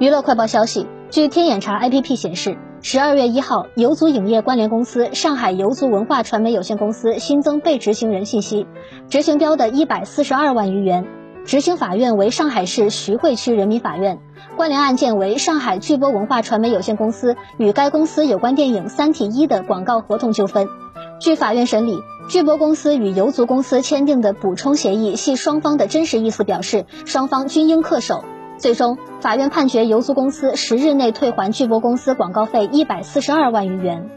娱乐快报消息，据天眼查 APP 显示，十二月一号，游族影业关联公司上海游族文化传媒有限公司新增被执行人信息，执行标的一百四十二万余元，执行法院为上海市徐汇区人民法院，关联案件为上海巨波文化传媒有限公司与该公司有关电影《三体一》的广告合同纠纷。据法院审理，巨波公司与游族公司签订的补充协议系双方的真实意思表示，双方均应恪守。最终，法院判决游族公司十日内退还巨波公司广告费一百四十二万余元。